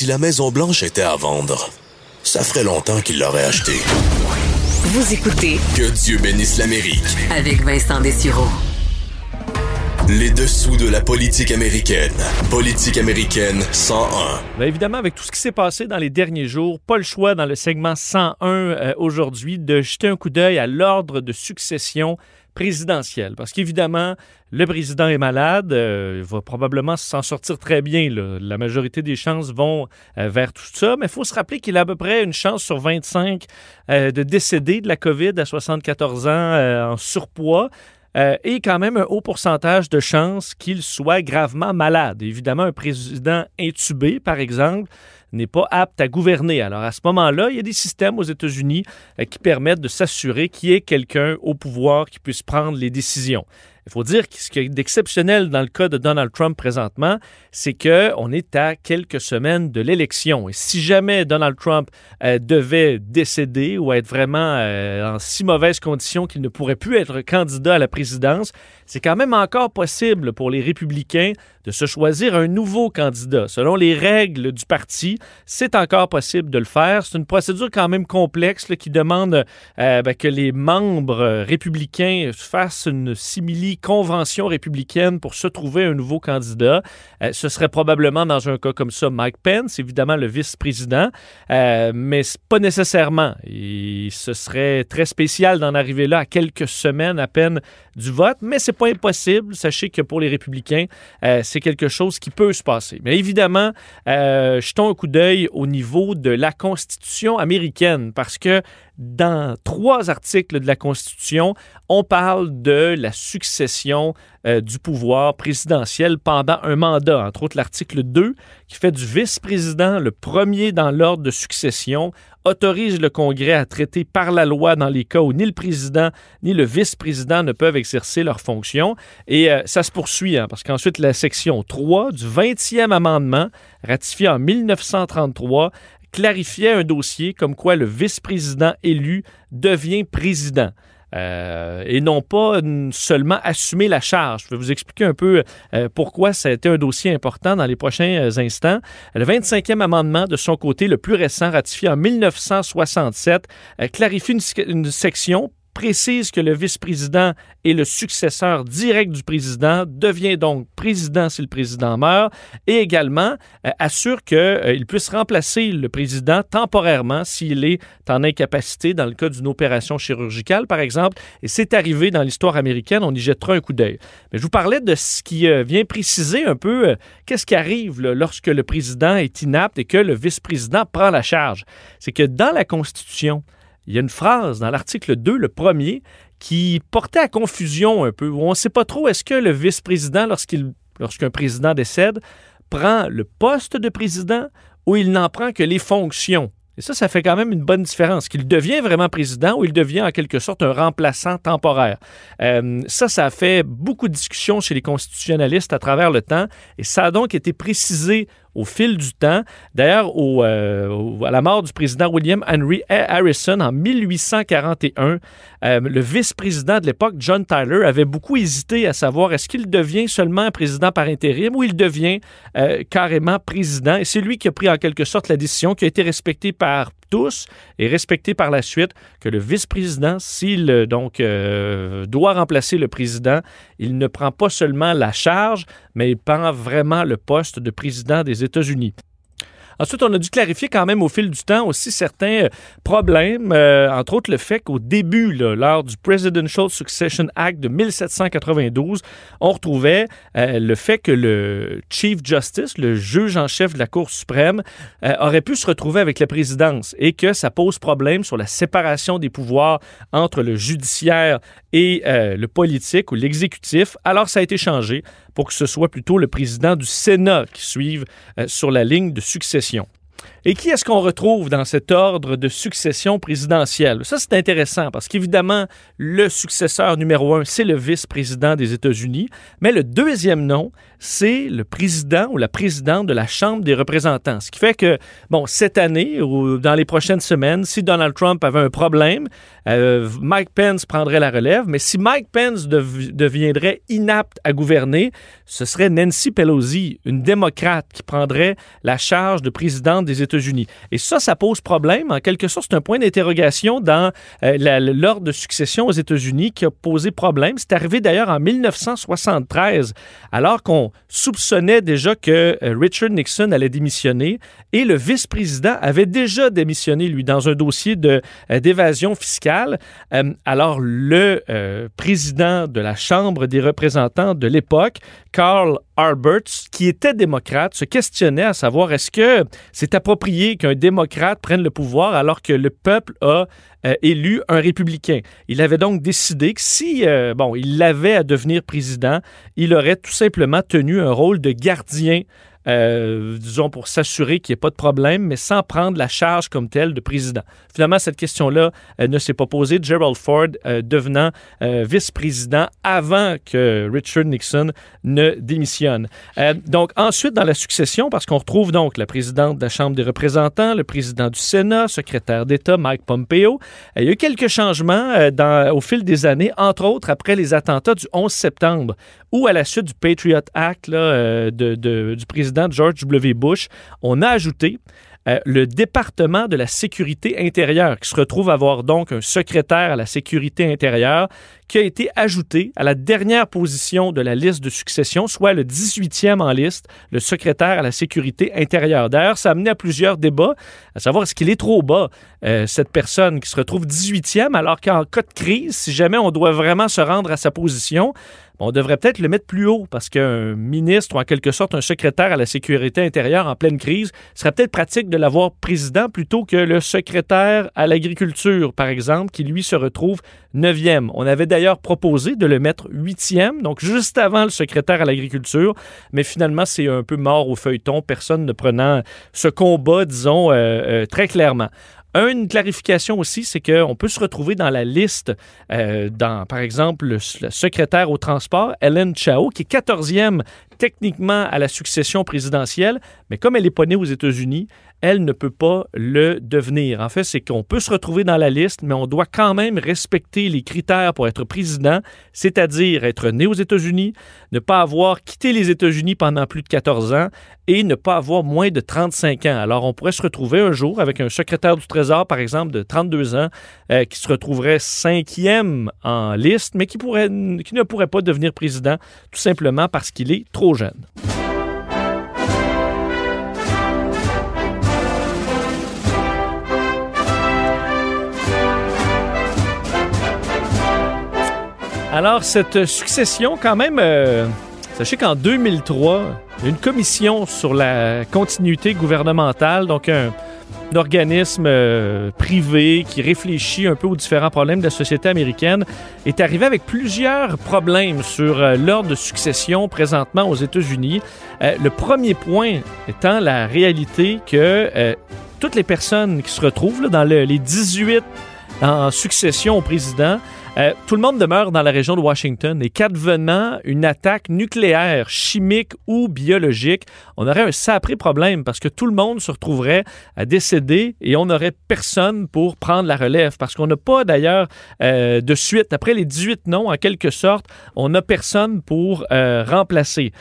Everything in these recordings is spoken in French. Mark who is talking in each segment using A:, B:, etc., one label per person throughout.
A: Si la Maison Blanche était à vendre, ça ferait longtemps qu'il l'aurait achetée.
B: Vous écoutez
A: Que Dieu bénisse l'Amérique.
B: avec Vincent Dessureau.
A: Les dessous de la politique américaine. Politique américaine 101.
C: Bien évidemment, avec tout ce qui s'est passé dans les derniers jours, pas le choix dans le segment 101 euh, aujourd'hui de jeter un coup d'œil à l'ordre de succession présidentielle. Parce qu'évidemment, le président est malade, euh, il va probablement s'en sortir très bien. La majorité des chances vont euh, vers tout ça, mais il faut se rappeler qu'il a à peu près une chance sur 25 euh, de décéder de la COVID à 74 ans en surpoids. Euh, et quand même un haut pourcentage de chances qu'il soit gravement malade. Évidemment, un président intubé, par exemple, n'est pas apte à gouverner. Alors à ce moment-là, il y a des systèmes aux États-Unis euh, qui permettent de s'assurer qu'il y ait quelqu'un au pouvoir qui puisse prendre les décisions. Il faut dire que ce qui est d'exceptionnel dans le cas de Donald Trump présentement, c'est qu'on est à quelques semaines de l'élection. Et si jamais Donald Trump euh, devait décéder ou être vraiment euh, en si mauvaise condition qu'il ne pourrait plus être candidat à la présidence, c'est quand même encore possible pour les républicains de se choisir un nouveau candidat. Selon les règles du parti, c'est encore possible de le faire. C'est une procédure quand même complexe qui demande euh, ben, que les membres républicains fassent une simili-convention républicaine pour se trouver un nouveau candidat. Euh, ce serait probablement dans un cas comme ça Mike Pence, évidemment le vice-président, euh, mais pas nécessairement. Et ce serait très spécial d'en arriver là à quelques semaines à peine du vote, mais c'est pas impossible. Sachez que pour les républicains, euh, c'est quelque chose qui peut se passer. Mais évidemment, euh, jetons un coup d'œil au niveau de la Constitution américaine, parce que dans trois articles de la Constitution, on parle de la succession euh, du pouvoir présidentiel pendant un mandat. Entre autres, l'article 2, qui fait du vice-président le premier dans l'ordre de succession, autorise le Congrès à traiter par la loi dans les cas où ni le président ni le vice-président ne peuvent exercer leurs fonctions. Et euh, ça se poursuit, hein, parce qu'ensuite, la section 3 du 20e amendement, ratifié en 1933, clarifiait un dossier comme quoi le vice-président élu devient président. Euh, et non pas seulement assumer la charge. Je vais vous expliquer un peu euh, pourquoi ça a été un dossier important dans les prochains euh, instants. Le 25e amendement, de son côté, le plus récent, ratifié en 1967, euh, clarifie une section précise que le vice-président est le successeur direct du président, devient donc président si le président meurt, et également euh, assure qu'il puisse remplacer le président temporairement s'il est en incapacité dans le cas d'une opération chirurgicale, par exemple. Et c'est arrivé dans l'histoire américaine, on y jettera un coup d'œil. Mais je vous parlais de ce qui euh, vient préciser un peu euh, qu'est-ce qui arrive lorsque le président est inapte et que le vice-président prend la charge. C'est que dans la Constitution, il y a une phrase dans l'article 2, le premier, qui portait à confusion un peu, on ne sait pas trop est-ce que le vice-président, lorsqu'un président décède, prend le poste de président ou il n'en prend que les fonctions? Et ça, ça fait quand même une bonne différence. Qu'il devient vraiment président ou il devient en quelque sorte un remplaçant temporaire. Euh, ça, ça a fait beaucoup de discussions chez les constitutionnalistes à travers le temps et ça a donc été précisé au fil du temps. D'ailleurs, euh, à la mort du président William Henry Harrison en 1841, euh, le vice-président de l'époque, John Tyler, avait beaucoup hésité à savoir est-ce qu'il devient seulement un président par intérim ou il devient euh, carrément président. Et c'est lui qui a pris en quelque sorte la décision qui a été respectée par tous et respectée par la suite que le vice-président, s'il euh, donc euh, doit remplacer le président, il ne prend pas seulement la charge, mais il prend vraiment le poste de président des États-Unis. Ensuite, on a dû clarifier quand même au fil du temps aussi certains euh, problèmes, euh, entre autres le fait qu'au début, lors du Presidential Succession Act de 1792, on retrouvait euh, le fait que le Chief Justice, le juge en chef de la Cour suprême, aurait pu se retrouver avec la présidence et que ça pose problème sur la séparation des pouvoirs entre le judiciaire et le politique ou l'exécutif. Alors, ça a été changé pour que ce soit plutôt le président du Sénat qui suive sur la ligne de succession. Et qui est-ce qu'on retrouve dans cet ordre de succession présidentielle? Ça, c'est intéressant parce qu'évidemment, le successeur numéro un, c'est le vice-président des États-Unis, mais le deuxième nom, c'est le président ou la présidente de la Chambre des représentants. Ce qui fait que, bon, cette année ou dans les prochaines semaines, si Donald Trump avait un problème, euh, Mike Pence prendrait la relève, mais si Mike Pence deviendrait inapte à gouverner, ce serait Nancy Pelosi, une démocrate, qui prendrait la charge de présidente des États-Unis. Et ça, ça pose problème. En quelque sorte, c'est un point d'interrogation dans euh, l'ordre de succession aux États-Unis qui a posé problème. C'est arrivé d'ailleurs en 1973, alors qu'on soupçonnait déjà que euh, Richard Nixon allait démissionner et le vice-président avait déjà démissionné, lui, dans un dossier euh, d'évasion fiscale. alors, le président de la Chambre des représentants de l'époque, Carl Alberts, qui était démocrate, se questionnait à savoir est-ce que c'est approprié qu'un démocrate prenne le pouvoir alors que le peuple a euh, élu un républicain? Il avait donc décidé que si, euh, bon, il l'avait à devenir président, il aurait tout simplement tenu un rôle de gardien euh, disons, pour s'assurer qu'il n'y ait pas de problème, mais sans prendre la charge comme telle de président. Finalement, cette question-là euh, ne s'est pas posée. Gerald Ford euh, devenant vice-président avant que Richard Nixon ne démissionne. donc, ensuite, dans la succession, parce qu'on retrouve donc la présidente de la Chambre des représentants, le président du Sénat, secrétaire d'État Mike Pompeo. il y a eu quelques changements au fil des années, entre autres après les attentats du 11 septembre, ou à la suite du Patriot Act de, du président George W. Bush, on a ajouté euh, le département de la sécurité intérieure, qui se retrouve à avoir donc un secrétaire à la sécurité intérieure, qui a été ajouté à la dernière position de la liste de succession, soit le 18e en liste, le secrétaire à la sécurité intérieure. D'ailleurs, ça a amené à plusieurs débats, à savoir est-ce qu'il est trop bas, euh, cette personne qui se retrouve 18e, alors qu'en cas de crise, si jamais on doit vraiment se rendre à sa position, on devrait peut-être le mettre plus haut parce qu'un ministre ou en quelque sorte un secrétaire à la sécurité intérieure en pleine crise serait peut-être pratique de l'avoir président plutôt que le secrétaire à l'agriculture, par exemple, qui lui se retrouve neuvième. On avait d'ailleurs proposé de le mettre huitième, donc juste avant le secrétaire à l'agriculture, mais finalement c'est un peu mort au feuilleton, personne ne prenant ce combat, disons, euh, euh, très clairement. Une clarification aussi, c'est qu'on peut se retrouver dans la liste, euh, dans, par exemple, le, secrétaire au transport, Ellen Chao, qui est 14e techniquement à la succession présidentielle, mais comme elle n'est pas née aux États-Unis, elle ne peut pas le devenir. En fait, c'est qu'on peut se retrouver dans la liste, mais on doit quand même respecter les critères pour être président, c'est-à-dire être né aux États-Unis, ne pas avoir quitté les États-Unis pendant plus de 14 ans et ne pas avoir moins de 35 ans. Alors, on pourrait se retrouver un jour avec un secrétaire du Trésor, par exemple, de 32 ans, euh, qui se retrouverait cinquième en liste, mais qui, qui ne pourrait pas devenir président tout simplement parce qu'il est trop Alors, cette succession, quand même, euh, sachez qu'en 2003, il y a une commission sur la continuité gouvernementale, donc un, organisme euh, privé qui réfléchit un peu aux différents problèmes de la société américaine, est arrivé avec plusieurs problèmes sur euh, l'ordre de succession présentement aux États-Unis. le premier point étant la réalité que toutes les personnes qui se retrouvent dans les 18 en succession au président euh, tout le monde demeure dans la région de Washington et qu'advenant une attaque nucléaire, chimique ou biologique, on aurait un sacré problème parce que tout le monde se retrouverait à décéder et on n'aurait personne pour prendre la relève parce qu'on n'a pas d'ailleurs euh, de suite. Après les 18 noms, en quelque sorte, on n'a personne pour euh, remplacer.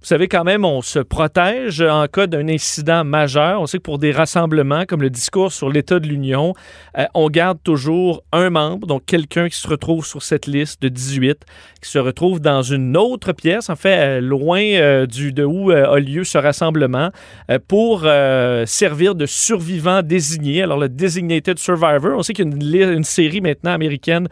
C: Vous savez, quand même, on se protège en cas d'un incident majeur. On sait que pour des rassemblements comme le discours sur l'état de l'Union, euh, on garde toujours un membre, donc quelqu'un qui se retrouve sur cette liste de 18, qui se retrouve dans une autre pièce, en fait, euh, loin euh, du, de où a lieu ce rassemblement, pour servir de survivant désigné. Alors, le Designated Survivor, on sait qu'il y a une, série maintenant américaine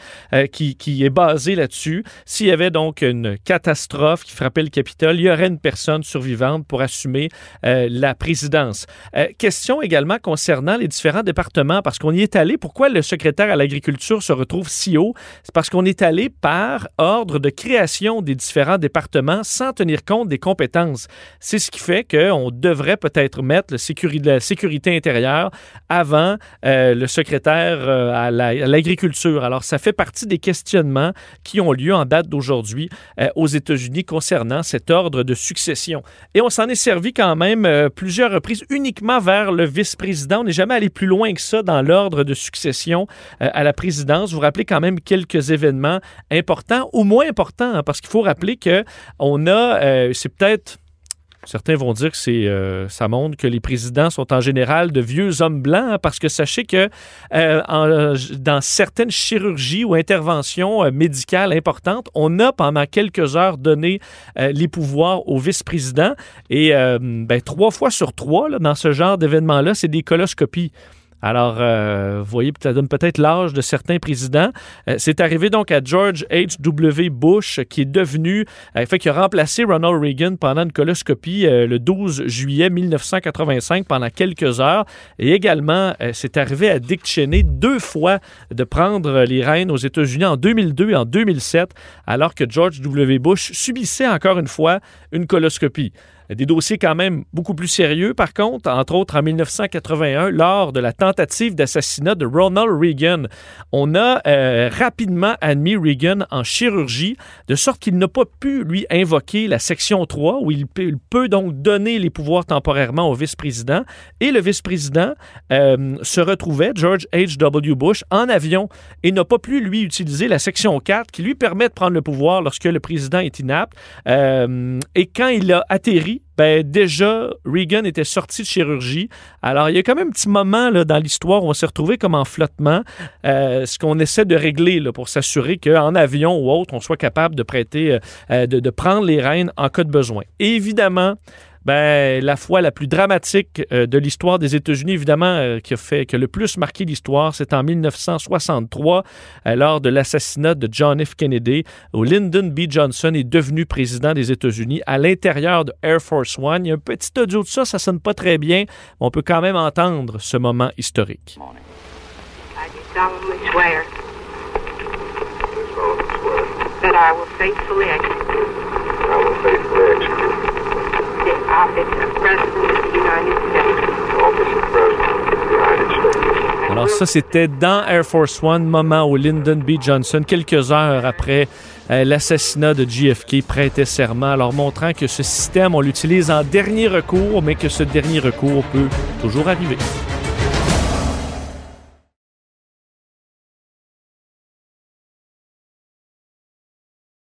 C: qui, qui est basée là-dessus. S'il y avait donc une catastrophe qui frappait le Capitole, il y aurait une personne survivante pour assumer euh, la présidence. Euh, question également concernant les différents départements, parce qu'on y est allé. Pourquoi le secrétaire à l'agriculture se retrouve si haut? C'est parce qu'on est allé par ordre de création des différents départements sans tenir compte des compétences. C'est ce qui fait qu'on devrait peut-être mettre le la sécurité intérieure avant euh, le secrétaire à l'agriculture. Alors, ça fait partie des questionnements qui ont lieu en date d'aujourd'hui aux États-Unis concernant cet ordre de succession. Et on s'en est servi quand même plusieurs reprises uniquement vers le vice-président. On n'est jamais allé plus loin que ça dans l'ordre de succession à la présidence. Vous rappelez quand même quelques événements importants ou moins importants, hein, parce qu'il faut rappeler que on a, c'est peut-être Certains vont dire que c'est, euh, ça montre que les présidents sont en général de vieux hommes blancs, hein, parce que sachez que euh, dans certaines chirurgies ou interventions euh, médicales importantes, on a pendant quelques heures donné les pouvoirs au vice-président. Et ben, trois fois sur trois, dans ce genre d'événement-là, c'est des coloscopies. Alors, euh, vous voyez, ça donne peut-être l'âge de certains présidents. Euh, c'est arrivé donc à George H.W. Bush, qui est devenu, euh, fait, qui a remplacé Ronald Reagan pendant une coloscopie le 12 juillet 1985 pendant quelques heures. Et également, c'est arrivé à Dick Cheney deux fois de prendre les rênes aux États-Unis en 2002 et en 2007, alors que George W. Bush subissait encore une fois une coloscopie. Des dossiers quand même beaucoup plus sérieux, par contre, entre autres en 1981, lors de la tentative d'assassinat de Ronald Reagan. On a euh, rapidement admis Reagan en chirurgie, de sorte qu'il n'a pas pu, lui, invoquer la section 3, où il peut, donc donner les pouvoirs temporairement au vice-président. Et le vice-président euh, se retrouvait, George H.W. Bush, en avion et n'a pas pu, lui, utiliser la section 4 qui lui permet de prendre le pouvoir lorsque le président est inapte. Euh, et quand il a atterri, ben déjà, Reagan était sorti de chirurgie. Alors, il y a quand même un petit moment là, dans l'histoire où on s'est retrouvé comme en flottement, euh, ce qu'on essaie de régler là, pour s'assurer qu'en avion ou autre, on soit capable de prêter, euh, euh, de, de, prendre les rênes en cas de besoin. évidemment, ben, la fois la plus dramatique euh, de l'histoire des États-Unis, évidemment, euh, qui a fait, que le plus marqué l'histoire, c'est en 1963, euh, lors de l'assassinat de John F. Kennedy, où Lyndon B. Johnson est devenu président des États-Unis à l'intérieur de Air Force One. Il y a un petit audio de ça, ça sonne pas très bien, mais on peut quand même entendre ce moment historique. I alors ça, c'était dans Air Force One, moment où Lyndon B. Johnson, quelques heures après euh, l'assassinat de JFK, prêtait serment, alors montrant que ce système, on l'utilise en dernier recours, mais que ce dernier recours peut toujours arriver.